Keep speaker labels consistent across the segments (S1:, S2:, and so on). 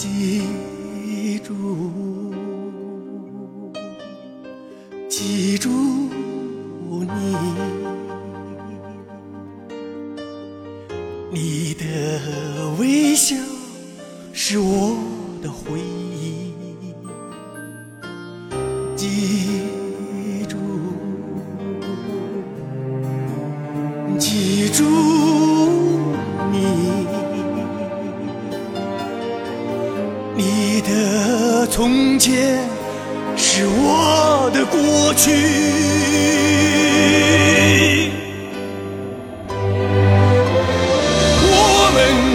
S1: 记住记住你你的微笑是我的回忆记住记住你。你的从前是我的过去。我们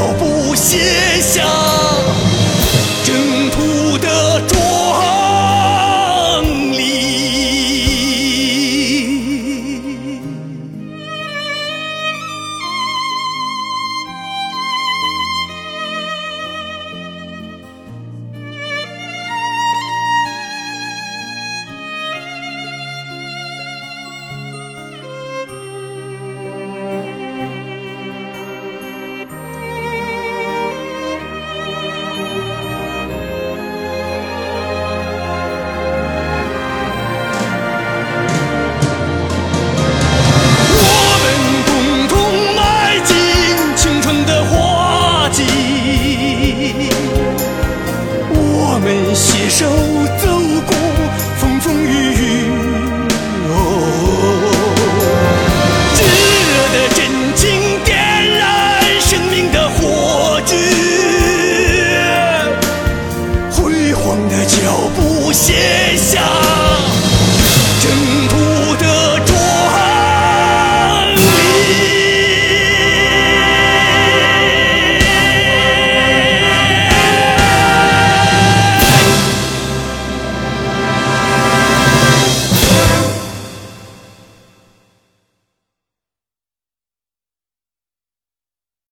S1: 的脚步写下携手走过风风雨雨。哦，炙热的真情点燃生命的火炬，辉煌的脚步写下